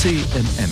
CMM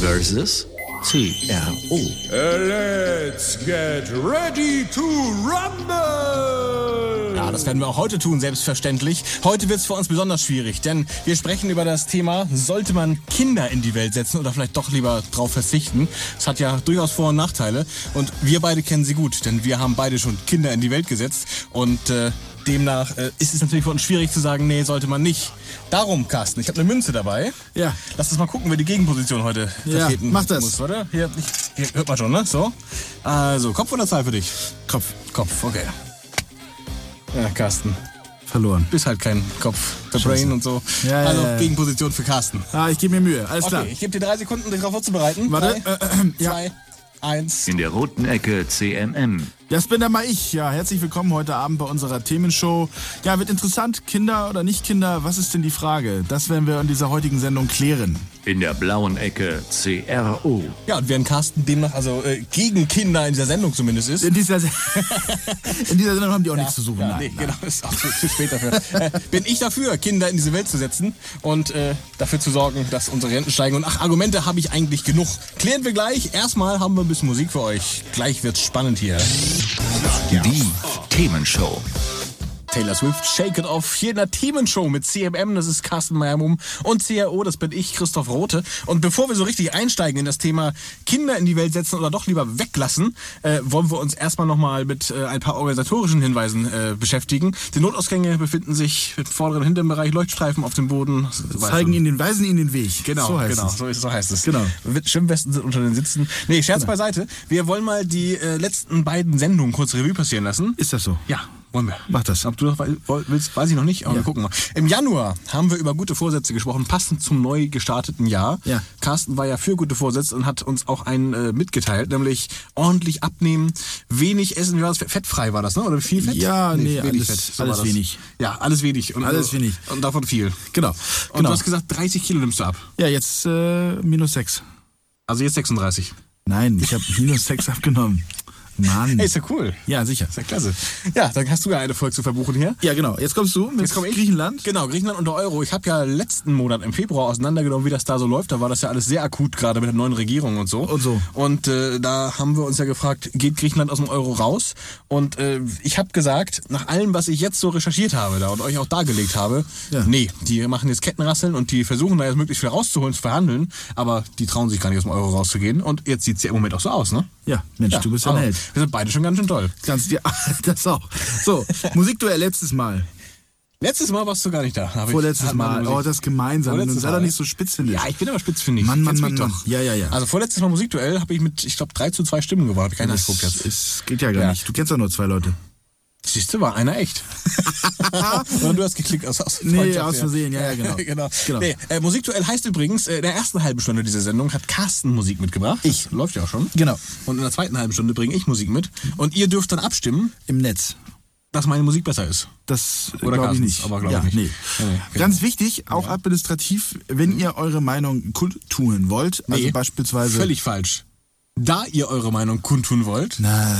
versus CRO. Let's get ready to rumble. Ja, das werden wir auch heute tun, selbstverständlich. Heute wird es für uns besonders schwierig, denn wir sprechen über das Thema, sollte man Kinder in die Welt setzen oder vielleicht doch lieber drauf verzichten? Das hat ja durchaus Vor- und Nachteile und wir beide kennen sie gut, denn wir haben beide schon Kinder in die Welt gesetzt und äh, demnach äh, ist es natürlich für uns schwierig zu sagen, nee, sollte man nicht. Darum, Carsten, ich habe eine Münze dabei. Ja. Lass uns mal gucken, wer die Gegenposition heute Ja, vertreten mach das. muss, oder? Hier, hier hört man schon, ne? So. Also, Kopf oder Zahl für dich? Kopf. Kopf, okay. Ja, Carsten. Verloren. Bist halt kein Kopf. Der Scheiße. Brain und so. Ja, ja, also ja. Gegenposition für Carsten. Ah, ich gebe mir Mühe. Alles klar. Okay, ich gebe dir drei Sekunden, dich darauf vorzubereiten. Warte. Drei, Äh, äh, ja. Zwei, eins. In der roten Ecke CMM. Das bin dann mal ich. Ja, herzlich willkommen heute Abend bei unserer Themenshow. Ja, wird interessant. Kinder oder nicht Kinder? Was ist denn die Frage? Das werden wir in dieser heutigen Sendung klären. In der blauen Ecke CRO. Ja, und während Carsten demnach also äh, gegen Kinder in dieser Sendung zumindest ist. In dieser, Se- in dieser Sendung haben die auch nichts zu suchen. Ja, Nein, nee, nein. genau, ist auch zu, zu spät dafür. äh, bin ich dafür, Kinder in diese Welt zu setzen und äh, dafür zu sorgen, dass unsere Renten steigen. Und ach, Argumente habe ich eigentlich genug. Klären wir gleich. Erstmal haben wir ein bisschen Musik für euch. Gleich wird's spannend hier. Die Themenshow. Taylor Swift, Shake It Off, hier in der Themenshow mit CMM, das ist Carsten Meyer-Mumm und CRO, das bin ich, Christoph Rote. Und bevor wir so richtig einsteigen in das Thema Kinder in die Welt setzen oder doch lieber weglassen, äh, wollen wir uns erstmal nochmal mit äh, ein paar organisatorischen Hinweisen äh, beschäftigen. Die Notausgänge befinden sich im vorderen, hinteren Bereich, Leuchtstreifen auf dem Boden. Zeigen ihnen den, weisen ihnen den Weg. Genau, so heißt genau, es. so, so heißt es. Genau. Schwimmwesten sind unter den Sitzen. Nee, Scherz beiseite. Wir wollen mal die äh, letzten beiden Sendungen kurz Revue passieren lassen. Ist das so? Ja, wollen wir. Mach das. Ob du woll- willst, weiß ich noch nicht, aber wir gucken mal. Im Januar haben wir über gute Vorsätze gesprochen, passend zum neu gestarteten Jahr. Ja. Carsten war ja für gute Vorsätze und hat uns auch einen äh, mitgeteilt, nämlich ordentlich abnehmen, wenig essen, wie war das? Fettfrei war das, ne? Oder viel Fett? Ja, nee, wenig alles- war alles das. wenig. Ja, alles wenig. Und Alles wenig. Und davon viel. Genau. Und genau. du hast gesagt, 30 Kilo nimmst du ab. ja, jetzt äh, minus sechs. Also jetzt 36. Nein, ich habe minus sechs abgenommen. Mann. Hey, ist ja cool. Ja, sicher. Ist ja klasse. Ja, dann hast du ja eine Folge zu verbuchen hier. Ja, genau. Jetzt kommst du mit Jetzt komme ich. Griechenland. Genau, Griechenland unter Euro. Ich habe ja letzten Monat im Februar auseinandergenommen, wie das da so läuft. Da war das ja alles sehr akut, gerade mit der neuen Regierung und so. Und so. Und äh, da haben wir uns ja gefragt, geht Griechenland aus dem Euro raus? Und äh, ich habe gesagt, nach allem, was ich jetzt so recherchiert habe da und euch auch dargelegt habe, Ja. nee, die machen jetzt Kettenrasseln und die versuchen da jetzt möglichst viel rauszuholen, zu verhandeln, aber die trauen sich gar nicht aus dem Euro rauszugehen. Und jetzt sieht's ja im Moment auch so aus, ne? Ja, Mensch, du bist ja ein Held. Wir sind beide schon ganz schön toll. Kannst dir das auch. So, Musikduell letztes Mal. Letztes Mal warst du gar nicht da. Hab ich- Vorletztes meine Mal. Oh, das gemeinsam. Vorletztes sei doch ja. nicht so spitzfindig. Ja, ich bin aber spitzfindig. Mann, Mann, Mann, Mann. doch. Ja, ja, ja. Also vorletztes Mal Musikduell habe ich mit, ich glaube, 3 zu 2 Stimmen gewonnen. Hab ich gar nicht das geguckt jetzt. ist, geht ja gar Ja. nicht. Du kennst doch nur zwei Leute. Siehst du, war einer echt. Oder du hast geklickt aus, aus Nee, aus Versehen. Ja, ja, genau. genau. Genau. Nee, äh, Musikduell heißt übrigens, äh, in der ersten halben Stunde dieser Sendung hat Carsten Musik mitgebracht. Ich. Läuft ja auch schon. Genau. Und in der zweiten halben Stunde bringe ich Musik mit. Und ihr dürft dann abstimmen, Im Netz. dass meine Musik besser ist. Das Oder glaube ich nicht. aber glaub ja, ich nicht. Nee. Ja, nee, genau. Ganz wichtig, auch administrativ, wenn ihr eure Meinung kundtun wollt, also Nee, beispielsweise. Völlig falsch. Da ihr eure Meinung kundtun wollt, Na,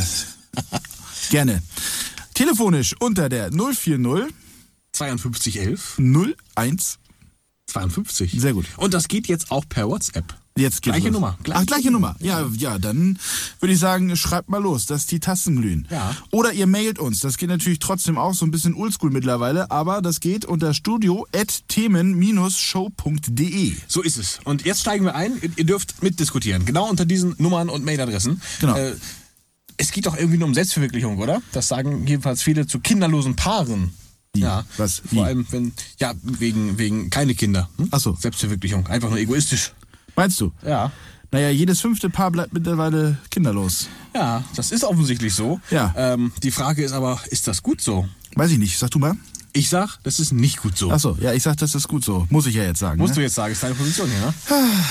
gerne. Telefonisch unter der 040 5211 01. 52. Sehr gut. Und das geht jetzt auch per WhatsApp. Jetzt geht's Gleiche los. Nummer. Ach, gleiche Nummer. Ja, ja, dann würde ich sagen, schreibt mal los, dass die Tasten glühen. Ja. Oder ihr mailt uns. Das geht natürlich trotzdem auch so ein bisschen oldschool mittlerweile, aber das geht unter studio.themen-show.de. So ist es. Und jetzt steigen wir ein. Ihr- Ihr dürft mitdiskutieren. Genau unter diesen Nummern und Mailadressen. Genau. Äh, es geht doch irgendwie nur um Selbstverwirklichung, oder? Das sagen jedenfalls viele zu kinderlosen Paaren. Wie? Ja. Was? Wie? Vor allem, wenn, ja, wegen, wegen keine Kinder. Hm? Ach so. Selbstverwirklichung. Einfach nur egoistisch. Meinst du? Ja. Naja, jedes fünfte Paar bleibt mittlerweile kinderlos. Ja, das ist offensichtlich so. Ja. Ähm, die Frage ist aber, ist das gut so? Weiß ich nicht. Sag du mal. Ich sag, das ist nicht gut so. Achso, ja, ich sag, das ist gut so. Muss ich ja jetzt sagen. Musst du ne? jetzt sagen, ist deine Position hier, ne?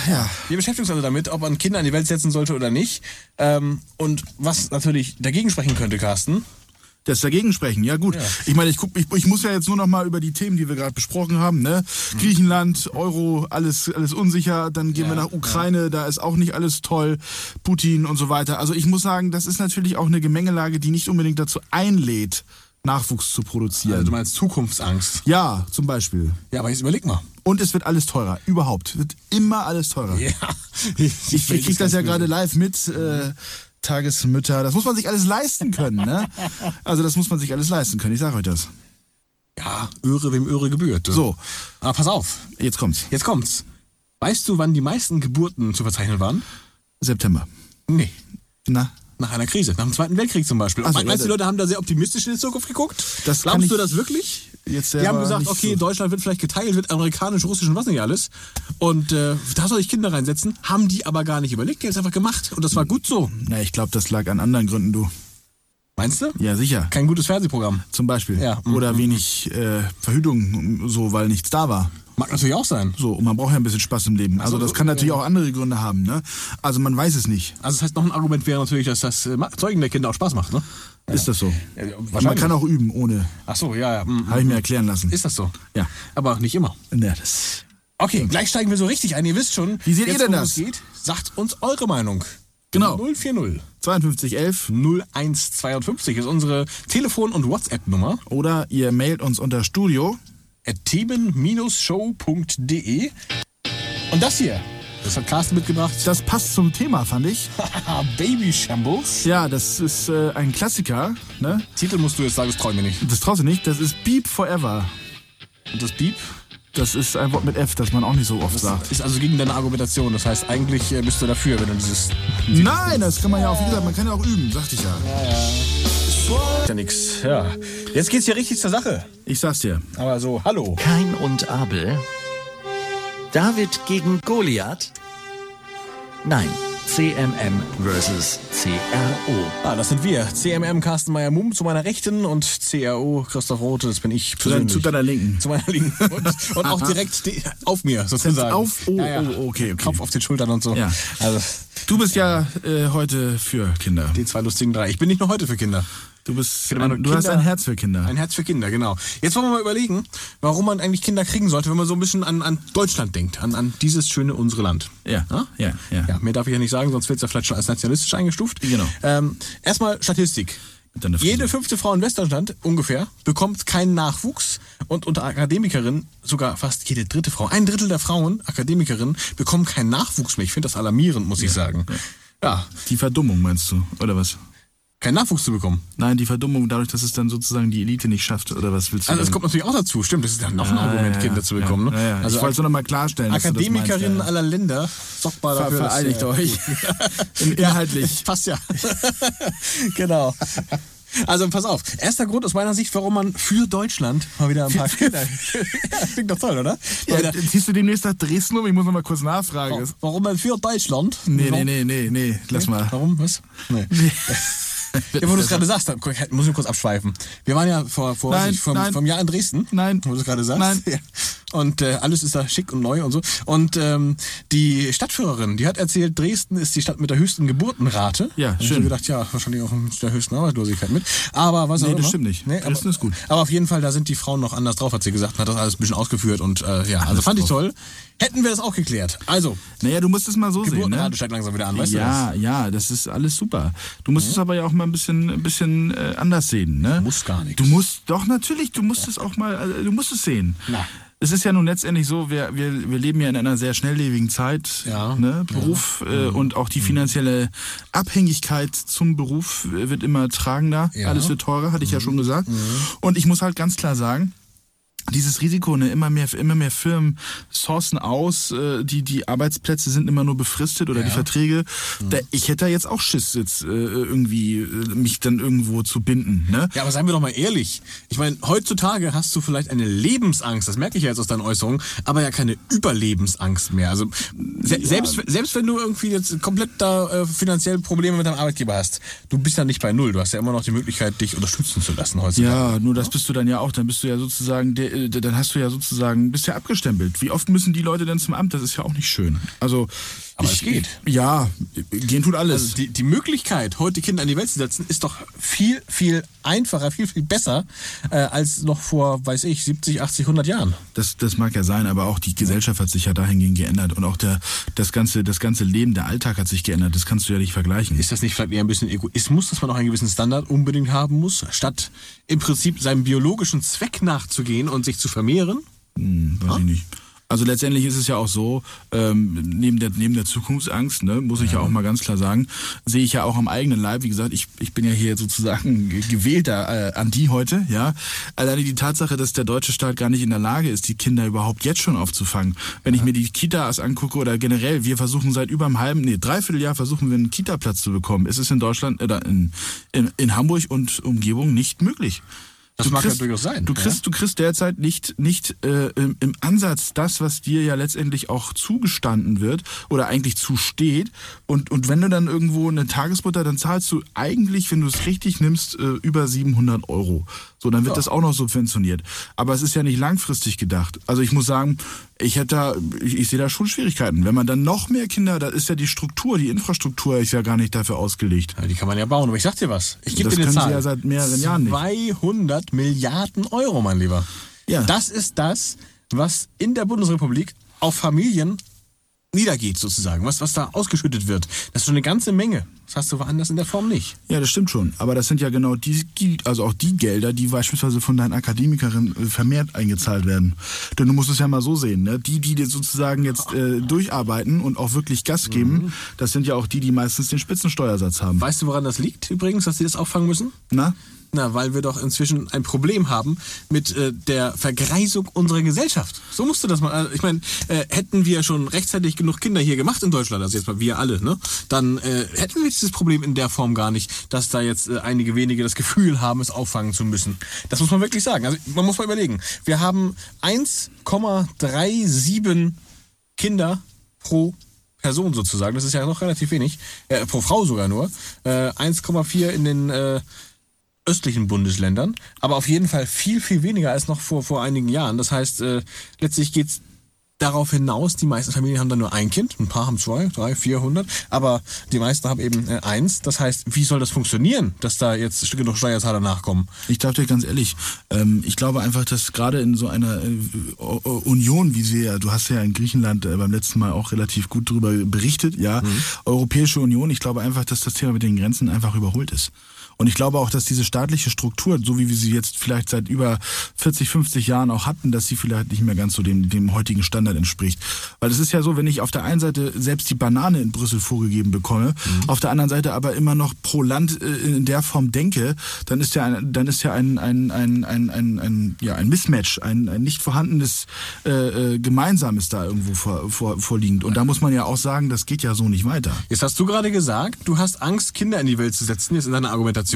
Ja. Wir beschäftigen uns also damit, ob man Kinder in die Welt setzen sollte oder nicht. Ähm, und was natürlich dagegen sprechen könnte, Carsten. Das dagegen sprechen, ja gut. Ich meine, ich, guck, ich, ich muss ja jetzt nur noch mal über die Themen, die wir gerade besprochen haben. Ne? Mhm. Griechenland, Euro, alles, alles unsicher. Dann gehen wir nach Ukraine, da ist auch nicht alles toll. Putin und so weiter. Also ich muss sagen, das ist natürlich auch eine Gemengelage, die nicht unbedingt dazu einlädt, Nachwuchs zu produzieren. Also du meinst Zukunftsangst. ja, zum Beispiel. Ja, aber jetzt überleg mal. Und es wird alles teurer. Überhaupt. Wird immer alles teurer. Ja. Ich, ich krieg das ja gerade live mit. Äh, Tagesmütter, das muss man sich alles leisten können, ne? Also das muss man sich alles leisten können, ich sage euch das. Ja, Öre wem Öre gebührt. du. So. Aber pass auf, Jetzt kommt's. jetzt kommt's. Weißt du, wann die meisten Geburten zu verzeichnen waren? September. Nee. Na, Nach einer Krise, nach dem Zweiten Weltkrieg zum Beispiel. Ach so, Und meinst du, die Leute haben da sehr optimistisch in die Zukunft geguckt? Das Glaubst du das wirklich? jetzt Die haben gesagt, okay, so. Deutschland wird vielleicht geteilt, wird amerikanisch, russisch und was nicht alles. Und äh, da soll ich Kinder reinsetzen. Haben die aber gar nicht überlegt, die haben es einfach gemacht. Und das war gut so. Na, ich glaube, das lag an anderen Gründen, du. Meinst du? Ja, sicher. Kein gutes Fernsehprogramm. Zum Beispiel. Ja. Oder wenig äh, Verhütung, so, weil nichts da war. Mag natürlich auch sein. So, und man braucht ja ein bisschen Spaß im Leben. Also das kann natürlich auch andere Gründe haben, ne? Also man weiß es nicht. Also das heißt, noch ein Argument wäre natürlich, dass das äh, Zeugen der Kinder auch Spaß macht, ne? Ist das so? Ja, ja, man kann auch üben, ohne. Ach so, ja, ja. mm, Habe ich mir erklären lassen. Ist das so? Ja. Aber nicht immer. Ja, das. Okay, gleich steigen wir so richtig ein. Ihr wisst schon, Wie seht ihr jetzt, denn worum das? es geht. Sagt uns eure Meinung. Genau. 040 5211 0152 ist unsere Telefon- und WhatsApp-Nummer. oder ihr mailt uns unter Studio. themen-show.de. Und das hier, das hat Carsten mitgebracht. Das passt zum Thema, fand ich. Baby Shambles. Ja, das ist äh, ein Klassiker, ne? Titel musst du jetzt sagen, das träume ich nicht. Das traust du nicht. Das ist Beep Forever. Und das Beep Das ist ein Wort mit F, das man auch nicht so oft sagt. ist also gegen deine Argumentation. Das heißt, eigentlich äh, bist du dafür, wenn du dieses. Nein, das kann man ja auch, wie gesagt, man kann ja auch üben, sagte ich ja. Ja, nix. Ja. Jetzt geht's hier richtig zur Sache. Ich sag's dir. Aber so, hallo. Kain und Abel? David gegen Goliath? Nein, CMM versus CRO. Ah, das sind wir. CMM Carsten Meyer-Mumm zu meiner Rechten und CRO Christoph Rote, das bin ich persönlich. zu deiner Linken. Zu meiner Linken. Und, und auch direkt auf mir, sozusagen. Auf- oh, oh, okay, okay. Kopf auf den Schultern und so. Ja. Also, Du bist ja äh, heute für Kinder. die zwei lustigen drei. Ich bin nicht nur heute für Kinder. Du, bist ein, du hast Kinder- ein Herz für Kinder. Ein Herz für Kinder, genau. Jetzt wollen wir mal überlegen, warum man eigentlich Kinder kriegen sollte, wenn man so ein bisschen an, an Deutschland denkt, an, an dieses schöne unsere Land. Ja, ja, ja. Ja, mehr darf ich ja nicht sagen, sonst wird es ja vielleicht schon als nationalistisch eingestuft. Genau. Ähm, erstmal Statistik. Jede fünfte Frau in Westdeutschland ungefähr bekommt keinen Nachwuchs und unter Akademikerinnen sogar fast jede dritte Frau, ein Drittel der Frauen, Akademikerinnen, bekommen keinen Nachwuchs mehr. Ich finde das alarmierend, muss ich sagen. Ja, Die Verdummung meinst du, oder was? Keinen Nachwuchs zu bekommen. Nein, die Verdummung dadurch, dass es dann sozusagen die Elite nicht schafft, oder was willst du Also das sagen? kommt natürlich auch dazu. Stimmt, das ist dann noch ein Argument, ja, Kinder zu bekommen. Ja, ne? ja, ja. Also ich wollte es nur noch mal klarstellen. das meinst, Akademikerinnen ja. aller Länder, sorgt mal Ver dafür, dass, vereinigt euch. In- Ja, Inhaltlich. passt ja. genau. Also pass auf. Erster Grund aus meiner Sicht, warum man für Deutschland mal wieder ein paar Kinder. ja, klingt doch toll, oder? Ja, wieder, ziehst du demnächst nach Dresden um? Ich muss noch mal kurz nachfragen. warum man für Deutschland? Nee, nee, nee, nee, nee, lass mal. Warum? Was? Nee. Ja, wo du es gerade sagst, muss ich kurz abschweifen. Wir waren ja vor, vor Nein, weiß ich, vom, nein. vom Jahr in Dresden. Nein. Wo du es gerade sagst. Nein. Ja. Und äh, alles ist da schick und neu und so. Und ähm, die Stadtführerin, die hat erzählt, Dresden ist die Stadt mit der höchsten Geburtenrate. Ja, Und Ich schön. hab gedacht, ja, wahrscheinlich auch mit der höchsten Arbeitslosigkeit mit. Aber was auch Nee, das immer. stimmt nicht. Nee, Dresden aber, ist gut. Aber auf jeden Fall, da sind die Frauen noch anders drauf, hat sie gesagt. Und hat das alles ein bisschen ausgeführt. Und äh, ja, also fand ich toll. Hätten wir das auch geklärt. Also, Naja, du musst es mal so sehen, ne? steigt langsam wieder an, weißt du das? Ja, ja, das ist alles super. Du musst es aber ja auch mal ein bisschen, ein bisschen äh, anders sehen, ne? Muss gar nichts. Du musst, doch natürlich, du musst es auch mal, äh, du musst es sehen. Na. Es ist ja nun letztendlich so, wir, wir, wir leben ja in einer sehr schnelllebigen Zeit, Ja. ne, Beruf äh, Mhm. und auch die finanzielle Abhängigkeit zum Beruf äh, wird immer tragender, Ja. Mhm. alles wird teurer, hatte ich ja schon gesagt. Und ich muss halt ganz klar sagen, dieses Risiko, ne, immer mehr, immer mehr Firmen sourcen aus, äh, die, die Arbeitsplätze sind immer nur befristet oder die Verträge. Da, ich hätte da jetzt auch Schiss, jetzt äh, irgendwie äh, mich dann irgendwo zu binden. Ne? Ja, aber seien wir doch mal ehrlich. Ich meine, heutzutage hast du vielleicht eine Lebensangst, das merke ich ja jetzt aus deinen Äußerungen, aber ja keine Überlebensangst mehr. Also se selbst, selbst wenn du irgendwie jetzt komplett da äh, finanziell Probleme mit deinem Arbeitgeber hast, du bist ja nicht bei Null. Du hast ja immer noch die Möglichkeit, dich unterstützen zu lassen heutzutage. Ja, nur das bist du dann ja auch. Dann bist du ja sozusagen, der, äh, dann hast du ja sozusagen, bist ja abgestempelt. Wie oft müssen die Leute denn zum Amt? Das ist ja auch nicht schön. Also, Aber ich, es geht. Ja, gehen tut alles. Also die, die Möglichkeit, heute Kinder in die Welt zu setzen, ist doch viel, viel einfacher, viel, viel besser äh, als noch vor, weiß ich, 70, 80, 100 Jahren. Das, das mag ja sein, aber auch die Gesellschaft hat sich ja dahingehend geändert und auch der, das, ganze, das ganze Leben, der Alltag hat sich geändert. Das kannst du ja nicht vergleichen. Ist das nicht vielleicht eher ein bisschen Egoismus, dass man auch einen gewissen Standard unbedingt haben muss, statt im Prinzip seinem biologischen Zweck nachzugehen und sich zu vermehren? Hm, weiß ich nicht. Also letztendlich ist es ja auch so, ähm, neben, der, neben der Zukunftsangst, ne, muss ich ja. auch mal ganz klar sagen, sehe ich ja auch am eigenen Leib, wie gesagt, ich, ich bin ja hier sozusagen ge- gewählter äh, an die heute, ja. Alleine die Tatsache, dass der deutsche Staat gar nicht in der Lage ist, die Kinder überhaupt jetzt schon aufzufangen. Wenn ich mir die Kitas angucke oder generell, wir versuchen seit über einem halben, nee, dreiviertel Jahr versuchen wir einen Kita-Platz zu bekommen. Es ist in Deutschland oder in, in, in Hamburg und Umgebung nicht möglich. Das Du mag ja kriegst- durchaus sein. Du kriegst, du kriegst derzeit nicht, nicht äh, im, im Ansatz das, was dir ja letztendlich auch zugestanden wird oder eigentlich zusteht. Und, und wenn du dann irgendwo eine Tagesmutter, dann zahlst du eigentlich, wenn du es richtig nimmst, äh, über 700 Euro. So, dann wird das auch noch subventioniert. Aber es ist ja nicht langfristig gedacht. Also ich muss sagen, ich hätte da, ich, ich sehe da schon Schwierigkeiten. Wenn man dann noch mehr Kinder, da ist ja die Struktur, die Infrastruktur ist ja gar nicht dafür ausgelegt. Ja, die kann man ja bauen, aber ich sag dir was. Ich gebe dir eine können Zahl. sie ja seit mehreren Jahren nicht. 200 Milliarden Euro, mein Lieber. Ja. Das ist das, was in der Bundesrepublik auf Familien niedergeht, sozusagen. Was, was da ausgeschüttet wird. Das ist schon eine ganze Menge. Das hast du woanders in der Form nicht. Ja, das stimmt schon. Aber das sind ja genau die, also auch die Gelder, die beispielsweise von deinen Akademikerinnen äh, vermehrt eingezahlt werden. Denn du musst es ja mal so sehen, ne? Die, die dir sozusagen jetzt äh, durcharbeiten und auch wirklich Gas geben, das sind ja auch die, die meistens den Spitzensteuersatz haben. Weißt du, woran das liegt übrigens, dass sie das auffangen müssen? Na? Na, weil wir doch inzwischen ein Problem haben mit äh, der Vergreisung unserer Gesellschaft. So musst du das mal. Also ich meine, äh, hätten wir schon rechtzeitig genug Kinder hier gemacht in Deutschland, also jetzt mal wir alle, ne, dann äh, hätten wir dieses Problem in der Form gar nicht, dass da jetzt äh, einige wenige das Gefühl haben, es auffangen zu müssen. Das muss man wirklich sagen. Also man muss mal überlegen. Wir haben 1,37 Kinder pro Person sozusagen. Das ist ja noch relativ wenig. Äh, pro Frau sogar nur. Äh, 1,4 in den äh, östlichen Bundesländern, aber auf jeden Fall viel, viel weniger als noch vor, vor einigen Jahren. Das heißt, äh, letztlich geht's darauf hinaus, die meisten Familien haben dann nur ein Kind, ein paar haben zwei, drei, vierhundert, aber die meisten haben eben äh, eins. Das heißt, wie soll das funktionieren, dass da jetzt genug Steuerzahler nachkommen? Ich darf dir ganz ehrlich, ähm, ich glaube einfach, dass gerade in so einer äh, Union, wie sie ja, du hast ja in Griechenland äh, beim letzten Mal auch relativ gut drüber berichtet, ja, Europäische Union, ich glaube einfach, dass das Thema mit den Grenzen einfach überholt ist. Und ich glaube auch, dass diese staatliche Struktur, so wie wir sie jetzt vielleicht seit über 40, 50 Jahren auch hatten, dass sie vielleicht nicht mehr ganz so dem, dem heutigen Standard entspricht. Weil es ist ja so, wenn ich auf der einen Seite selbst die Banane in Brüssel vorgegeben bekomme, auf der anderen Seite aber immer noch pro Land äh, in der Form denke, dann ist ja ein, dann ist ja ein, ein, ein, ein, ein, ein, ja, ein Mismatch, ein, ein nicht vorhandenes äh, äh, Gemeinsames da irgendwo vor, vor, vorliegend. Und da muss man ja auch sagen, das geht ja so nicht weiter. Jetzt hast du gerade gesagt, du hast Angst, Kinder in die Welt zu setzen, jetzt in deiner Argumentation.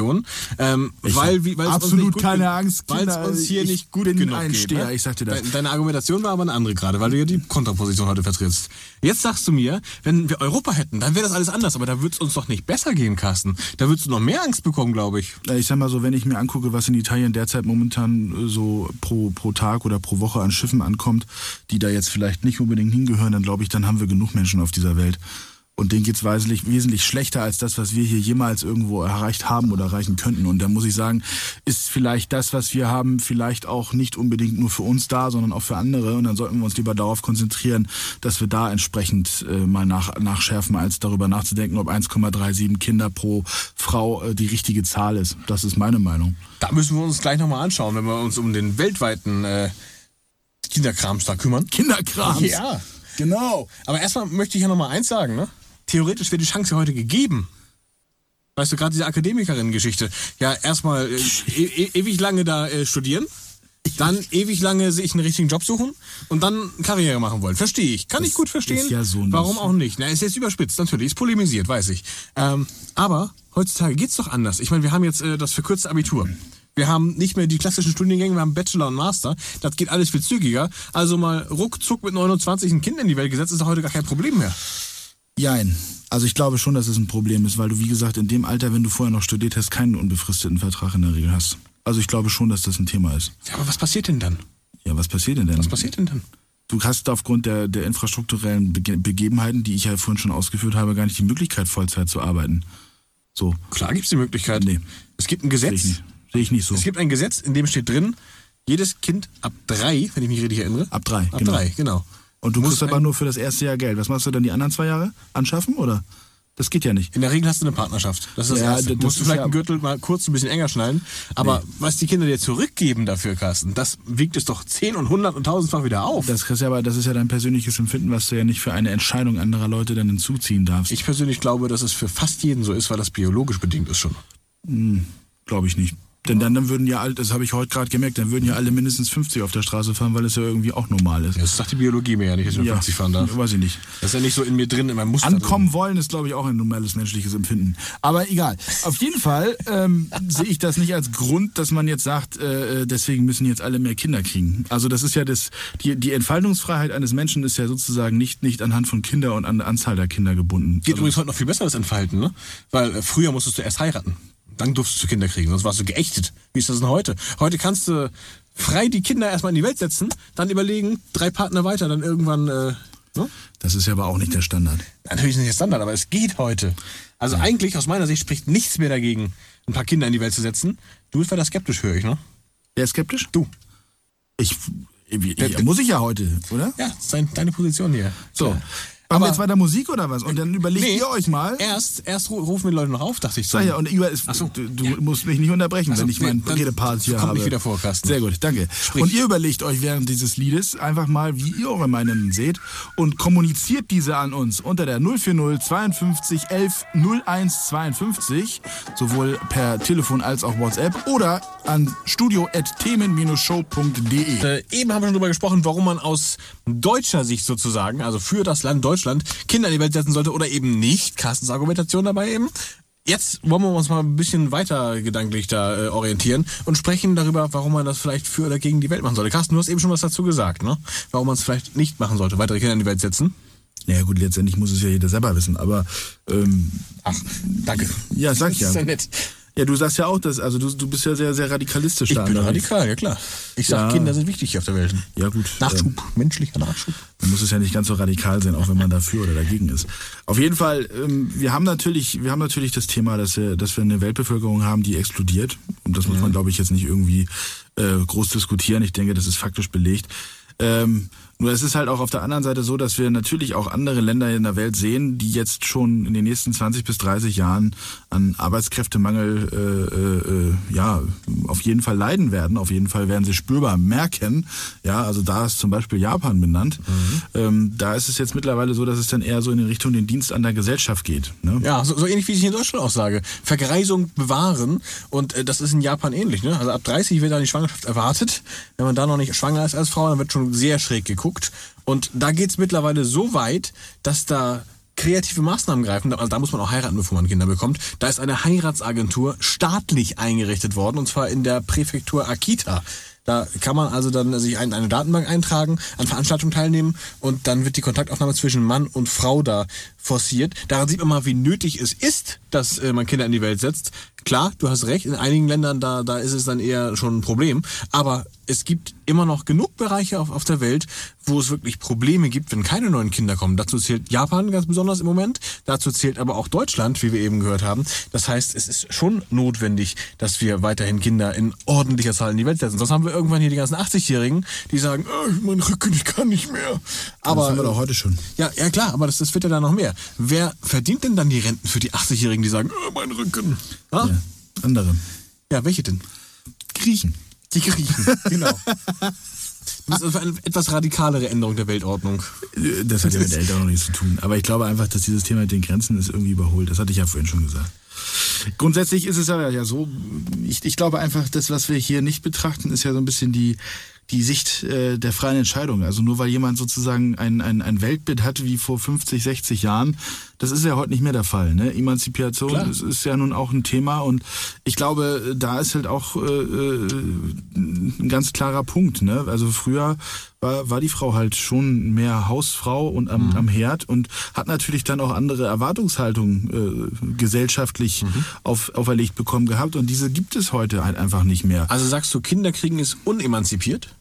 Ähm, Ich weil, wie, weil absolut keine Angst, Weil es uns hier ich nicht gut genug ein geht. Ne? ich sag dir das. De- Deine Argumentation war aber eine andere gerade, weil du ja die Kontraposition heute vertrittst. Jetzt sagst du mir, wenn wir Europa hätten, dann wäre das alles anders, aber da würde es uns doch nicht besser gehen, Carsten. Da würdest du noch mehr Angst bekommen, glaube ich. Ich sag mal so, wenn ich mir angucke, was in Italien derzeit momentan äh, so pro, pro Tag oder pro Woche an Schiffen ankommt, die da jetzt vielleicht nicht unbedingt hingehören, dann glaube ich, dann haben wir genug Menschen auf dieser Welt. Und denen geht's wesentlich, wesentlich schlechter als das, was wir hier jemals irgendwo erreicht haben oder erreichen könnten. Und da muss ich sagen, ist vielleicht das, was wir haben, vielleicht auch nicht unbedingt nur für uns da, sondern auch für andere. Und dann sollten wir uns lieber darauf konzentrieren, dass wir da entsprechend äh, mal nach, nachschärfen, als darüber nachzudenken, ob 1,37 Kinder pro Frau äh, die richtige Zahl ist. Das ist meine Meinung. Da müssen wir uns gleich nochmal anschauen, wenn wir uns um den weltweiten äh, Kinderkrams da kümmern. Kinderkrams. Ja. Genau. Aber erstmal möchte ich ja noch mal eins sagen, ne? Theoretisch wäre die Chance ja heute gegeben. Weißt du, gerade diese Akademikerin-Geschichte. Ja, erstmal äh, e e ewig lange da äh, studieren, dann ewig lange sich einen richtigen Job suchen und dann Karriere machen wollen. Verstehe ich. Kann ich gut verstehen. ist ja so nicht. Warum auch nicht? Na, ist jetzt überspitzt, natürlich. Ist polemisiert, weiß ich. Ähm, aber heutzutage geht's doch anders. Ich meine, wir haben jetzt äh, das verkürzte Abitur. Wir haben nicht mehr die klassischen Studiengänge, wir haben Bachelor und Master. Das geht alles viel zügiger. Also mal ruckzuck mit 29 ein Kind in die Welt gesetzt, ist doch heute gar kein Problem mehr. Jein. Also ich glaube schon, dass es ein Problem ist, weil du, wie gesagt, in dem Alter, wenn du vorher noch studiert hast, keinen unbefristeten Vertrag in der Regel hast. Also ich glaube schon, dass das ein Thema ist. Ja, aber was passiert denn dann? Ja, was passiert denn denn? Was passiert denn dann? Du hast aufgrund der, der infrastrukturellen Bege Begebenheiten, die ich ja vorhin schon ausgeführt habe, gar nicht die Möglichkeit, Vollzeit zu arbeiten. So, Klar gibt's die Möglichkeit. Nee. Es gibt ein sehe Gesetz. ich nicht. Sehe ich nicht so. Es gibt ein Gesetz, in dem steht drin, jedes Kind ab drei, wenn ich mich richtig erinnere. Ab drei, Ab genau. drei, genau. Und du Muss kriegst aber nur für das erste Jahr Geld. Was machst du dann die anderen zwei Jahre? Anschaffen oder? Das geht ja nicht. In der Regel hast du eine Partnerschaft. Das ist das Ja, Erste. das Musst du vielleicht ja- einen Gürtel mal kurz ein bisschen enger schneiden. Aber was die Kinder dir zurückgeben dafür, Carsten, das wiegt es doch zehn und hundert und tausendfach wieder auf. Das ist ja aber, das ist ja dein persönliches Empfinden, was du ja nicht für eine Entscheidung anderer Leute dann hinzuziehen darfst. ich persönlich glaube, dass es für fast jeden so ist, weil das biologisch bedingt ist schon. Glaube ich nicht. Denn dann, dann würden ja alle, das habe ich heute gerade gemerkt, dann würden ja alle mindestens 50 auf der Straße fahren, weil es ja irgendwie auch normal ist. Das sagt die Biologie mir ja nicht, dass ich nur 50 fahren darf. weiß ich nicht. Das ist ja nicht so in mir drin, in meinem Muster. Ankommen wollen ist, glaube ich, auch ein normales menschliches Empfinden. Aber egal. Auf jeden Fall ähm, sehe ich das nicht als Grund, dass man jetzt sagt, äh, deswegen müssen jetzt alle mehr Kinder kriegen. Also das ist ja das, die, die Entfaltungsfreiheit eines Menschen ist ja sozusagen nicht, nicht anhand von Kinder und an der Anzahl der Kinder gebunden. Geht also, übrigens heute noch viel besser, das Entfalten, ne? Weil äh, früher musstest du erst heiraten. Dann durftest du Kinder kriegen, sonst warst du geächtet. Wie ist das denn heute? Heute kannst du frei die Kinder erstmal in die Welt setzen, dann überlegen, drei Partner weiter, dann irgendwann, äh, ne? das ist ja aber auch nicht der Standard. Natürlich ist nicht der Standard, aber es geht heute. Also eigentlich, aus meiner Sicht, spricht nichts mehr dagegen, ein paar Kinder in die Welt zu setzen. Du bist weiter skeptisch, höre ich, ne? Wer ist skeptisch? Du. Ich, ich, ich muss ich ja heute, oder? Ja, das ist dein, deine Position hier. So. Ja. Machen wir jetzt weiter Musik oder was? Und dann überlegt Nee, ihr euch mal. Erst, erst ru- rufen wir die Leute noch auf, dachte ich. Sag ja, und über ist, Ach so, du, du musst mich nicht unterbrechen, so, wenn ich nee, meinen Redepart hier kommt habe. nicht wieder vor, Carsten. Sehr gut, danke. Sprich. Und ihr überlegt euch während dieses Liedes einfach mal, wie ihr eure Meinungen seht und kommuniziert diese an uns unter der 040 52 11 01 52, sowohl per Telefon als auch WhatsApp oder an studio.themen-show.de. Äh, eben haben wir schon drüber gesprochen, warum man aus deutscher Sicht sozusagen, also für das Land Deutschland, Kinder in die Welt setzen sollte oder eben nicht. Carstens Argumentation dabei eben. Jetzt wollen wir uns mal ein bisschen weiter gedanklich da äh, orientieren und sprechen darüber, warum man das vielleicht für oder gegen die Welt machen sollte. Carsten, du hast eben schon was dazu gesagt, ne? Warum man es vielleicht nicht machen sollte, weitere Kinder in die Welt setzen. Naja gut, letztendlich muss es ja jeder selber wissen, aber ähm, Ach, danke. ja, sag ich ja. Das ist ja nett. Ja, du sagst ja auch, dass, also du, du bist ja sehr, sehr radikalistisch Ich da. bin unterwegs. radikal, ja klar. Ich sag, Ja. Kinder sind wichtig auf der Welt. Ja gut. Nachschub, ähm, menschlicher Nachschub. Man muss es ja nicht ganz so radikal sein, auch wenn man dafür oder dagegen ist. Auf jeden Fall, ähm, wir haben natürlich, wir haben natürlich das Thema, dass wir, dass wir eine Weltbevölkerung haben, die explodiert. Und das muss man, glaube ich, jetzt nicht irgendwie äh, groß diskutieren. Ich denke, das ist faktisch belegt. Ähm, nur es ist halt auch auf der anderen Seite so, dass wir natürlich auch andere Länder in der Welt sehen, die jetzt schon in den nächsten 20 bis 30 Jahren an Arbeitskräftemangel äh, äh, äh, ja auf jeden Fall leiden werden. Auf jeden Fall werden sie spürbar merken. Ja, also da ist zum Beispiel Japan benannt. Ähm, da ist es jetzt mittlerweile so, dass es dann eher so in die Richtung den Dienst an der Gesellschaft geht. Ne? Ja, so, so ähnlich wie ich in Deutschland auch sage. Vergreisung bewahren und äh, das ist in Japan ähnlich. Ne? Also ab 30 wird da die Schwangerschaft erwartet. Wenn man da noch nicht schwanger ist als Frau, dann wird schon sehr schräg geguckt. Und da geht's mittlerweile so weit, dass da kreative Maßnahmen greifen. Also da muss man auch heiraten, bevor man Kinder bekommt. Da ist eine Heiratsagentur staatlich eingerichtet worden und zwar in der Präfektur Akita. Da kann man also dann sich in eine Datenbank eintragen, an Veranstaltungen teilnehmen und dann wird die Kontaktaufnahme zwischen Mann und Frau da forciert. Daran sieht man mal, wie nötig es ist, dass äh, man Kinder in die Welt setzt. Klar, du hast recht, in einigen Ländern, da, da ist es dann eher schon ein Problem. Aber es gibt immer noch genug Bereiche auf, auf der Welt, wo es wirklich Probleme gibt, wenn keine neuen Kinder kommen. Dazu zählt Japan ganz besonders im Moment. Dazu zählt aber auch Deutschland, wie wir eben gehört haben. Das heißt, es ist schon notwendig, dass wir weiterhin Kinder in ordentlicher Zahl in die Welt setzen. Sonst haben wir irgendwann hier die ganzen 80-Jährigen, die sagen, oh, mein Rücken, ich kann nicht mehr. Aber das haben wir doch heute schon. ja, ja klar, aber das, das wird ja dann noch mehr. Wer verdient denn dann die Renten für die 80-Jährigen, die sagen, oh, mein Rücken? Ja? Ja, andere. ja, welche denn? Griechen. Die Griechen, genau. Das ist eine etwas radikalere Änderung der Weltordnung. Äh, Das hat ja mit der Eltern noch nichts zu tun. Aber ich glaube einfach, dass dieses Thema mit den Grenzen ist irgendwie überholt. Das hatte ich ja vorhin schon gesagt. Grundsätzlich ist es aber ja so, ich, ich glaube einfach, das, was wir hier nicht betrachten, ist ja so ein bisschen die, die Sicht äh, der freien Entscheidung. Also nur weil jemand sozusagen ein, ein, ein Weltbild hat wie vor 50, 60 Jahren, das ist ja heute nicht mehr der Fall. Ne? Emanzipation Klar. ist, ist ja nun auch ein Thema und ich glaube, da ist halt auch äh, äh, ein ganz klarer Punkt. Ne? Also früher war, war die Frau halt schon mehr Hausfrau und am, am Herd und hat natürlich dann auch andere Erwartungshaltungen äh, gesellschaftlich auf, auferlegt bekommen gehabt und diese gibt es heute halt einfach nicht mehr. Also sagst du, Kinderkriegen ist unemanzipiert?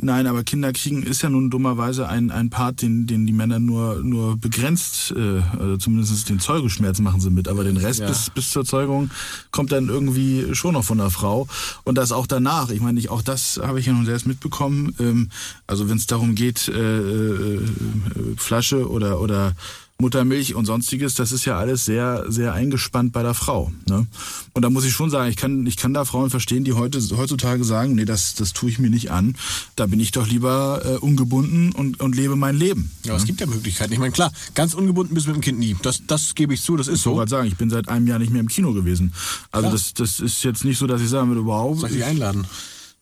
Nein, aber Kinder kriegen ist ja nun dummerweise ein, ein Part, den, den die Männer nur, nur begrenzt, äh, also zumindest den Zeugeschmerz machen sie mit, aber den Rest Ja. bis, bis zur Zeugung kommt dann irgendwie schon noch von der Frau. Und das auch danach. Ich meine, ich, auch das habe ich ja nun selbst mitbekommen. Ähm, also wenn es darum geht, äh, äh, äh, Flasche oder, oder Muttermilch und sonstiges, das ist ja alles sehr, sehr eingespannt bei der Frau. Ne? Und da muss ich schon sagen, ich kann, ich kann da Frauen verstehen, die heute, heutzutage sagen, nee, das, das tue ich mir nicht an. Da bin ich doch lieber äh, ungebunden und, und lebe mein Leben. Ja, es gibt ja Möglichkeiten. Ich meine, klar, ganz ungebunden bist du mit dem Kind nie. Das, das gebe ich zu, das ist Ich wollte so. gerade sagen, ich bin seit einem Jahr nicht mehr im Kino gewesen. Also Klar. das, das ist jetzt nicht so, dass ich sagen würde, wow, Soll ich dich einladen?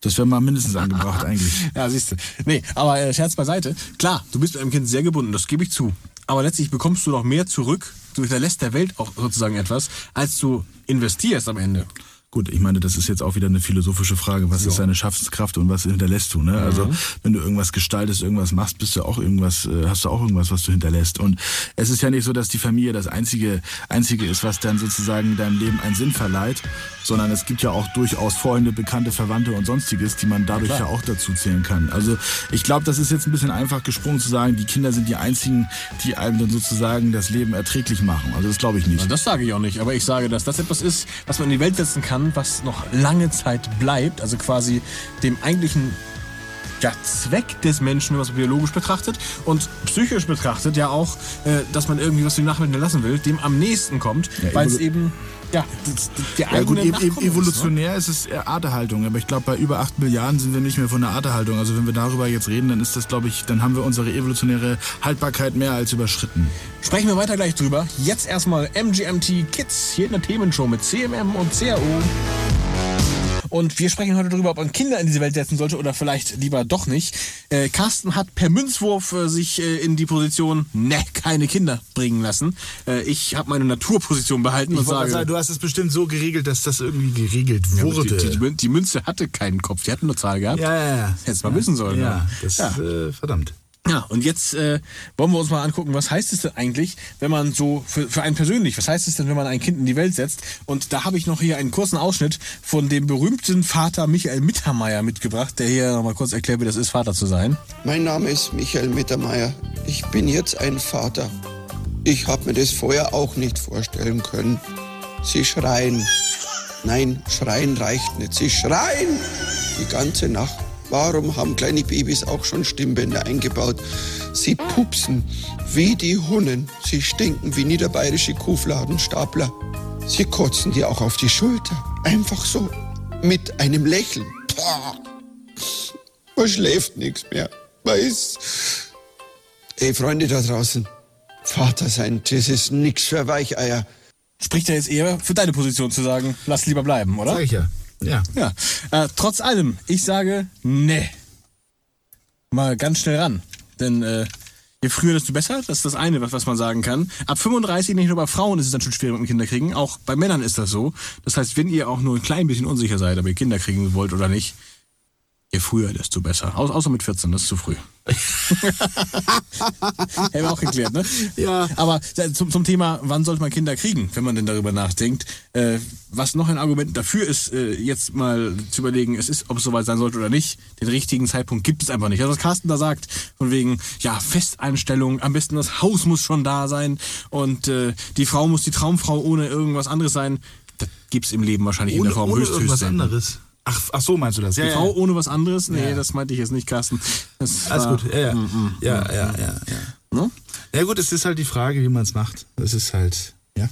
das wäre mal mindestens angebracht eigentlich. Ja, siehst du. Nee, aber äh, Scherz beiseite. Klar, du bist mit einem Kind sehr gebunden, das gebe ich zu. Aber letztlich bekommst du doch mehr zurück, du hinterlässt der Welt auch sozusagen etwas, als du investierst am Ende. Gut, ich meine, das ist jetzt auch wieder eine philosophische Frage. Was ist deine Schaffenskraft und was hinterlässt du? Ne? Also wenn du irgendwas gestaltest, irgendwas machst, bist du auch irgendwas, äh, hast du auch irgendwas, was du hinterlässt. Und es ist ja nicht so, dass die Familie das einzige, einzige ist, was dann sozusagen deinem Leben einen Sinn verleiht, sondern es gibt ja auch durchaus Freunde, Bekannte, Verwandte und sonstiges, die man dadurch ja, auch dazu zählen kann. Also ich glaube, das ist jetzt ein bisschen einfach gesprungen zu sagen, die Kinder sind die einzigen, die einem dann sozusagen das Leben erträglich machen. Also das glaube ich nicht. Das sage ich auch nicht, aber ich sage, dass das etwas ist, was man in die Welt setzen kann, was noch lange Zeit bleibt, also quasi dem eigentlichen ja, Zweck des Menschen, wenn man es biologisch betrachtet und psychisch betrachtet, ja auch, äh, dass man irgendwie was für die Nachwelt hinterlassen will, dem am nächsten kommt, Ja, weil es eben ja, das, der Ja gut, e e Nachkommen ist, evolutionär ist, es Arterhaltung, aber ich glaube, bei über acht Milliarden sind wir nicht mehr von der Arterhaltung. Also wenn wir darüber jetzt reden, dann ist das, glaube ich, dann haben wir unsere evolutionäre Haltbarkeit mehr als überschritten. Ne? Sprechen wir weiter gleich drüber. Jetzt erstmal MGMT Kids, hier in der Themenshow mit CMM und CRO. Und wir sprechen heute darüber, ob man Kinder in diese Welt setzen sollte oder vielleicht lieber doch nicht. Äh, Carsten hat per Münzwurf äh, sich äh, in die Position, ne, keine Kinder bringen lassen. Äh, ich habe meine Naturposition behalten und sage, du hast es bestimmt so geregelt, dass das irgendwie geregelt Ja, wurde. die, die, die, die Münze hatte keinen Kopf, die hatte nur Zahl gehabt. ja, ja, ja. Hättest mal wissen sollen. Ja, ne? das Ja. äh, verdammt. Ja, und jetzt äh, wollen wir uns mal angucken, was heißt es denn eigentlich, wenn man so, für, für einen persönlich, was heißt es denn, wenn man ein Kind in die Welt setzt? Und da habe ich noch hier einen kurzen Ausschnitt von dem berühmten Vater Michael Mittermeier mitgebracht, der hier nochmal kurz erklärt, wie das ist, Vater zu sein. Mein Name ist Michael Mittermeier. Ich bin jetzt ein Vater. Ich habe mir das vorher auch nicht vorstellen können. Sie schreien. Nein, schreien reicht nicht. Sie schreien die ganze Nacht. Warum haben kleine Babys auch schon Stimmbänder eingebaut? Sie pupsen wie die Hunnen. Sie stinken wie niederbayerische Kuhfladenstapler. Sie kotzen dir auch auf die Schulter. Einfach so. Mit einem Lächeln. Pah. Man schläft nichts mehr. Man ist. Ey, Freunde da draußen. Vater sein, das ist nix für Weicheier. Spricht er jetzt eher für deine Position zu sagen, lass lieber bleiben, oder? Sag ich ja. Ja. Ja. Äh, trotz allem, ich sage, nee. Mal ganz schnell ran. Denn äh, je früher, desto besser. Das ist das eine, was, was man sagen kann. Ab 35, nicht nur bei Frauen ist es dann schon schwierig mit dem Kinderkriegen, auch bei Männern ist das so. Das heißt, wenn ihr auch nur ein klein bisschen unsicher seid, ob ihr Kinder kriegen wollt oder nicht, je früher, desto besser. Au außer mit 14, das ist zu früh. Haben wir auch geklärt, ne? Ja. Aber äh, zum, zum Thema, wann sollte man Kinder kriegen, wenn man denn darüber nachdenkt. Äh, was noch ein Argument dafür ist, äh, jetzt mal zu überlegen, es ist, ob es soweit sein sollte oder nicht. Den richtigen Zeitpunkt gibt es einfach nicht. Also was Carsten da sagt, von wegen, ja, Festeinstellung, am besten das Haus muss schon da sein und äh, die Frau muss die Traumfrau ohne irgendwas anderes sein. Das gibt's im Leben wahrscheinlich in Ohne, der Form ohne höchst, höchst irgendwas selten. anderes. Ach, ach so meinst du das? Ja, Die ja. Frau ohne was anderes? Nee, Ja. das meinte ich jetzt nicht, Carsten. Das Alles gut. Ja, ja. ja, ja, ja, ja. Ne? Ja gut, es ist halt die Frage, wie man es macht. Es ist halt, ja.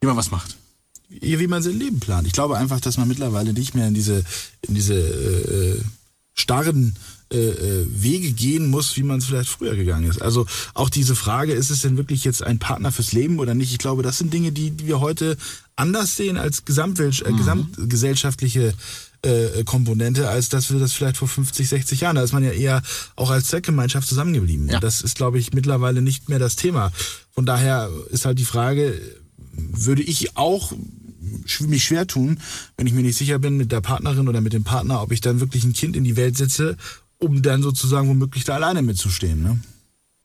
Wie man was macht. Ja, wie man sein Leben plant. Ich glaube einfach, dass man mittlerweile nicht mehr in diese, in diese äh, starren äh, äh, Wege gehen muss, wie man es vielleicht früher gegangen ist. Also auch diese Frage, ist es denn wirklich jetzt ein Partner fürs Leben oder nicht? Ich glaube, das sind Dinge, die, die wir heute anders sehen als Gesamtwelt, äh, gesamtgesellschaftliche äh, Komponente, als dass wir das vielleicht vor 50, 60 Jahren, da ist man ja eher auch als Zweckgemeinschaft zusammengeblieben. Ja. Und das ist, glaube ich, mittlerweile nicht mehr das Thema. Von daher ist halt die Frage, würde ich auch mich schwer tun, wenn ich mir nicht sicher bin mit der Partnerin oder mit dem Partner, ob ich dann wirklich ein Kind in die Welt setze, um dann sozusagen womöglich da alleine mitzustehen. Ne?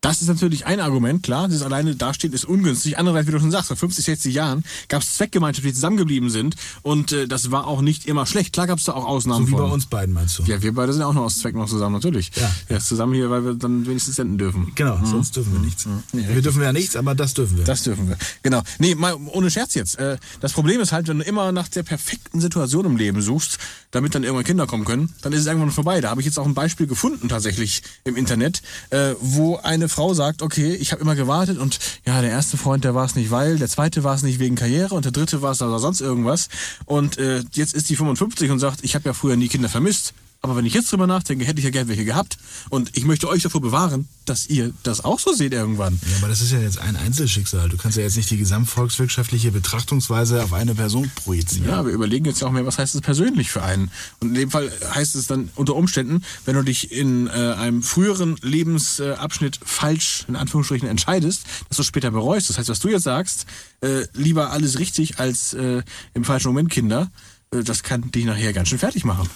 Das ist natürlich ein Argument, klar. Das alleine dastehen ist ungünstig. Andererseits, wie du schon sagst, vor 50, 60 Jahren gab es Zweckgemeinschaften, die zusammengeblieben sind. Und äh, das war auch nicht immer schlecht. Klar gab es da auch Ausnahmen So wie von. bei uns beiden, meinst du? Ja, wir beide sind auch noch aus Zweck noch zusammen, natürlich. Ja. ja zusammen hier, weil wir dann wenigstens senden dürfen. Genau, sonst dürfen wir nichts. wir dürfen ja nichts, aber das dürfen wir. Das dürfen wir. Genau. Nee, mal ohne Scherz jetzt. Äh, das Problem ist halt, wenn du immer nach der perfekten Situation im Leben suchst, damit dann irgendwann Kinder kommen können, dann ist es irgendwann vorbei. Da habe ich jetzt auch ein Beispiel gefunden tatsächlich im Internet, äh, wo eine Frau sagt, okay, ich habe immer gewartet und ja, der erste Freund, der war es nicht, weil, der zweite war es nicht wegen Karriere und der dritte war es oder sonst irgendwas. Und äh, jetzt ist die 55 und sagt, ich habe ja früher nie Kinder vermisst. Aber wenn ich jetzt drüber nachdenke, hätte ich ja gern welche gehabt. Und ich möchte euch davor bewahren, dass ihr das auch so seht irgendwann. Ja, aber das ist ja jetzt ein Einzelschicksal. Du kannst ja jetzt nicht die gesamtvolkswirtschaftliche Betrachtungsweise auf eine Person projizieren. Ja, wir überlegen jetzt ja auch mehr, was heißt es persönlich für einen. Und in dem Fall heißt es dann unter Umständen, wenn du dich in äh, einem früheren Lebensabschnitt falsch, in Anführungsstrichen, entscheidest, dass du später bereust. Das heißt, was du jetzt sagst, äh, lieber alles richtig als äh, im falschen Moment Kinder, äh, das kann dich nachher ganz schön fertig machen.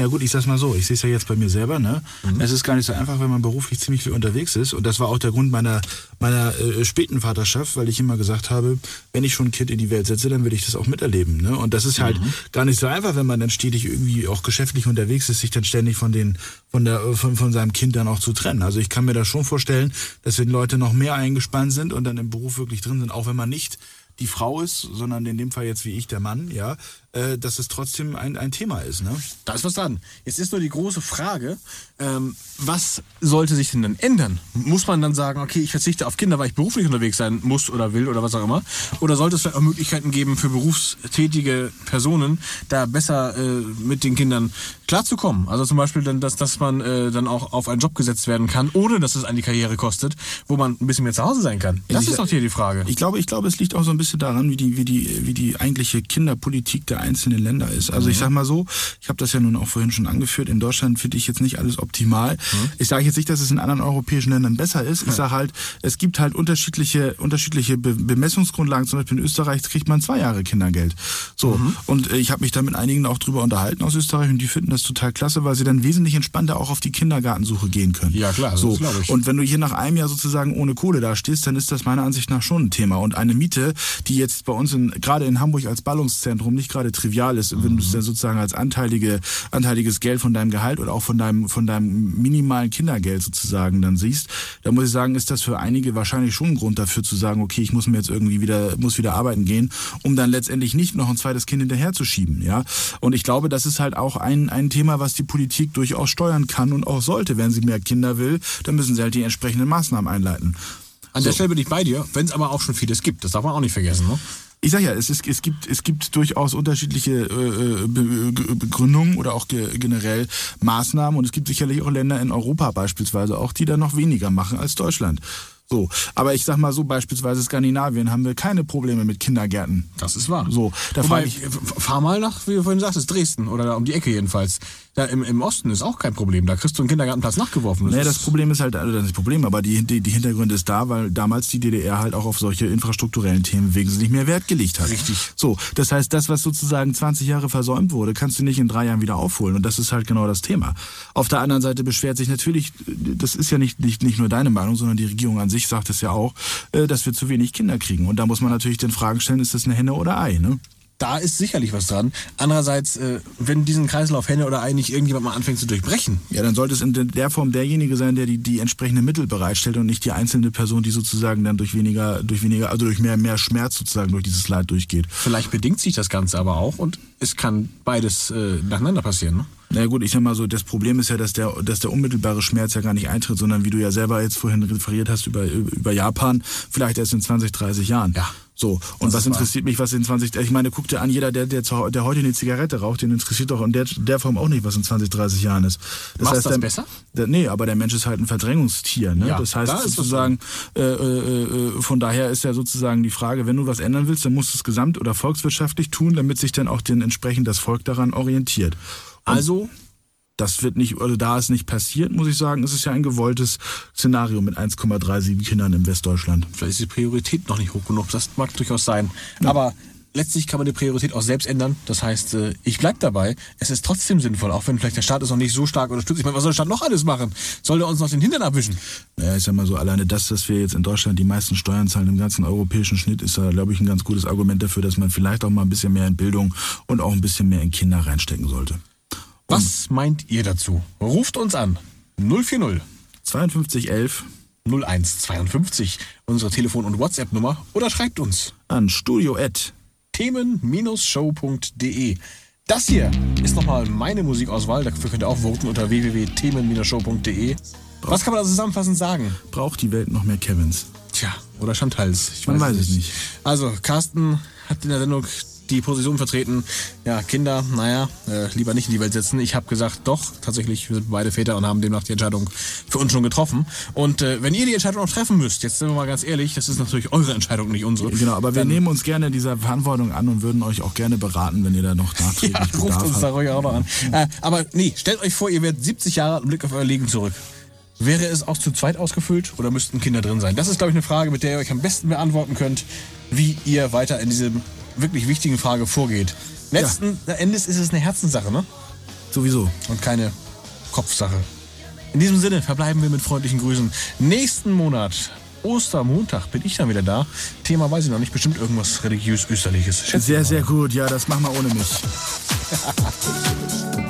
Ja gut, ich sag's mal so, ich sehe es ja jetzt bei mir selber, ne? Mhm. Es ist gar nicht so einfach, wenn man beruflich ziemlich viel unterwegs ist. Und das war auch der Grund meiner, meiner äh, späten Vaterschaft, weil ich immer gesagt habe, wenn ich schon ein Kind in die Welt setze, dann will ich das auch miterleben. Ne? Und das ist halt Mhm. gar nicht so einfach, wenn man dann stetig irgendwie auch geschäftlich unterwegs ist, sich dann ständig von den, von der, von, von seinem Kind dann auch zu trennen. Also ich kann mir das schon vorstellen, dass wenn Leute noch mehr eingespannt sind und dann im Beruf wirklich drin sind, auch wenn man nicht die Frau ist, sondern in dem Fall jetzt wie ich der Mann, ja, äh, dass es trotzdem ein, ein Thema ist, ne? Da ist was dran. Jetzt ist nur die große Frage, ähm, was sollte sich denn dann ändern? Muss man dann sagen, okay, ich verzichte auf Kinder, weil ich beruflich unterwegs sein muss oder will oder was auch immer? Oder sollte es vielleicht auch Möglichkeiten geben für berufstätige Personen, da besser äh, mit den Kindern klarzukommen? Also zum Beispiel, dann, dass, dass man äh, dann auch auf einen Job gesetzt werden kann, ohne dass es an die Karriere kostet, wo man ein bisschen mehr zu Hause sein kann. Das Ich- ist doch hier die Frage. Ich glaube, ich glaube, es liegt auch so ein bisschen daran, wie die, wie die, wie die eigentliche Kinderpolitik der einzelnen Länder ist. Also ich sag mal so, ich habe das ja nun auch vorhin schon angeführt. In Deutschland finde ich jetzt nicht alles optimal. Ich sage jetzt nicht, dass es in anderen europäischen Ländern besser ist. Ich sage halt, es gibt halt unterschiedliche, unterschiedliche Be Bemessungsgrundlagen. Zum Beispiel in Österreich kriegt man zwei Jahre Kindergeld. So und äh, ich habe mich da mit einigen auch drüber unterhalten aus Österreich und die finden das total klasse, weil sie dann wesentlich entspannter auch auf die Kindergartensuche gehen können. Ja, klar, so glaub ich. und wenn du hier nach einem Jahr sozusagen ohne Kohle da stehst, dann ist das meiner Ansicht nach schon ein Thema. Und eine Miete, die jetzt bei uns in, gerade in Hamburg als Ballungszentrum nicht gerade trivial ist, wenn du es dann sozusagen als anteilige, anteiliges Geld von deinem Gehalt oder auch von deinem, von deinem minimalen Kindergeld sozusagen dann siehst, da muss ich sagen, ist das für einige wahrscheinlich schon ein Grund dafür zu sagen, okay, ich muss mir jetzt irgendwie wieder, muss wieder arbeiten gehen, um dann letztendlich nicht noch ein zweites Kind hinterherzuschieben, ja. Und ich glaube, das ist halt auch ein, ein Thema, was die Politik durchaus steuern kann und auch sollte. Wenn sie mehr Kinder will, dann müssen sie halt die entsprechenden Maßnahmen einleiten. An der Stelle bin ich bei dir, wenn es aber auch schon vieles gibt. Das darf man auch nicht vergessen. Ne? Ich sag ja, es, ist, es, gibt, es gibt durchaus unterschiedliche äh, Ge- Begründungen oder auch ge generell Maßnahmen und es gibt sicherlich auch Länder in Europa beispielsweise auch, die da noch weniger machen als Deutschland. So, aber ich sag mal so, beispielsweise Skandinavien haben wir keine Probleme mit Kindergärten. Das ist wahr. So, da Wobei, ich, f- fahr mal nach, wie du vorhin sagtest, Dresden oder da um die Ecke jedenfalls. Da im, im Osten ist auch kein Problem. Da kriegst du einen Kindergartenplatz nachgeworfen. Nee, das Problem ist halt, also das das Problem, aber die, die, die Hintergründe ist da, weil damals die DDR halt auch auf solche infrastrukturellen Themen wesentlich mehr Wert gelegt hat. Richtig. So, das heißt, das, was sozusagen 20 Jahre versäumt wurde, kannst du nicht in drei Jahren wieder aufholen. Und das ist halt genau das Thema. Auf der anderen Seite beschwert sich natürlich, das ist ja nicht, nicht, nicht nur deine Meinung, sondern die Regierung an sich sagt es ja auch, äh, dass wir zu wenig Kinder kriegen. Und da muss man natürlich den Fragen stellen, ist das eine Henne oder Ei, ne? Da ist sicherlich was dran. Andererseits, äh, wenn diesen Kreislauf Henne oder Ei nicht irgendjemand mal anfängt zu durchbrechen, Ja, dann sollte es in der Form derjenige sein, der die, die entsprechenden Mittel bereitstellt und nicht die einzelne Person, die sozusagen dann durch weniger, durch weniger, also durch mehr, mehr Schmerz sozusagen durch dieses Leid durchgeht. vielleicht bedingt sich das Ganze aber auch und es kann beides äh, nacheinander passieren. Ne? Na gut, ich sag mal so, das Problem ist ja, dass der, dass der unmittelbare Schmerz ja gar nicht eintritt, sondern wie du ja selber jetzt vorhin referiert hast über, über Japan, vielleicht erst in 20, 30 Jahren. Ja. So, und was interessiert mich, was in 20, ich meine, guck dir an, jeder, der, der, zu- der heute eine Zigarette raucht, den interessiert doch in der, der Form auch nicht, was in 20, 30 Jahren ist. Macht's das der, besser? Der, nee, aber der Mensch ist halt ein Verdrängungstier. Ne? Ja, das heißt da sozusagen, äh, äh, äh, von daher ist ja sozusagen die Frage, wenn du was ändern willst, dann musst du es gesamt- oder volkswirtschaftlich tun, damit sich dann auch den, entsprechend das Volk daran orientiert. Also, Das wird nicht, oder da es nicht passiert, muss ich sagen, ist es ja ein gewolltes Szenario mit 1,37 Kindern im Westdeutschland. vielleicht ist die Priorität noch nicht hoch genug. Das mag durchaus sein. Aber letztlich kann man die Priorität auch selbst ändern. Das heißt, äh, ich bleib dabei. Es ist trotzdem sinnvoll, auch wenn vielleicht der Staat es noch nicht so stark unterstützt. Ich meine, was soll der Staat noch alles machen? Soll der uns noch den Hintern abwischen? Naja, ich sag mal so, alleine das, dass wir jetzt in Deutschland die meisten Steuern zahlen im ganzen europäischen Schnitt, ist da, glaube ich, ein ganz gutes Argument dafür, dass man vielleicht auch mal ein bisschen mehr in Bildung und auch ein bisschen mehr in Kinder reinstecken sollte. Was meint ihr dazu? Ruft uns an. 040 5211 0152, unsere Telefon- und WhatsApp-Nummer, oder schreibt uns an studio@ themen-show.de. Das hier ist nochmal meine Musikauswahl. Dafür könnt ihr auch voten unter www.themen-show.de. Was kann man da zusammenfassend sagen? braucht die Welt noch mehr Kevins. Tja, oder Chantals. Ich Man weiß es nicht. Also, Carsten hat in der Sendung die Position vertreten. Ja, Kinder, naja, äh, lieber nicht in die Welt setzen. Ich habe gesagt, doch, tatsächlich, wir sind beide Väter und haben demnach die Entscheidung für uns schon getroffen. Und äh, wenn ihr die Entscheidung noch treffen müsst, jetzt sind wir mal ganz ehrlich, das ist natürlich eure Entscheidung, nicht unsere. Genau, aber wir Dann- nehmen uns gerne dieser Verantwortung an und würden euch auch gerne beraten, wenn ihr da noch nachträglich Ja, ruft Bedarf uns da ruhig auch noch an. Äh, aber nee, stellt euch vor, ihr werdet 70 Jahre im Blick auf euer Leben zurück. Wäre es auch zu zweit ausgefüllt oder müssten Kinder drin sein? Das ist, glaube ich, eine Frage, mit der ihr euch am besten beantworten könnt, wie ihr weiter in diesem wirklich wichtigen Frage vorgeht. Letzten Endes ist es eine Herzenssache, ne? Sowieso. Und keine Kopfsache. In diesem Sinne verbleiben wir mit freundlichen Grüßen. Nächsten Monat, Ostermontag, bin ich dann wieder da. Thema weiß ich noch nicht, bestimmt irgendwas religiös-österliches. Sehr, mal. sehr gut. Ja, das machen wir ohne mich.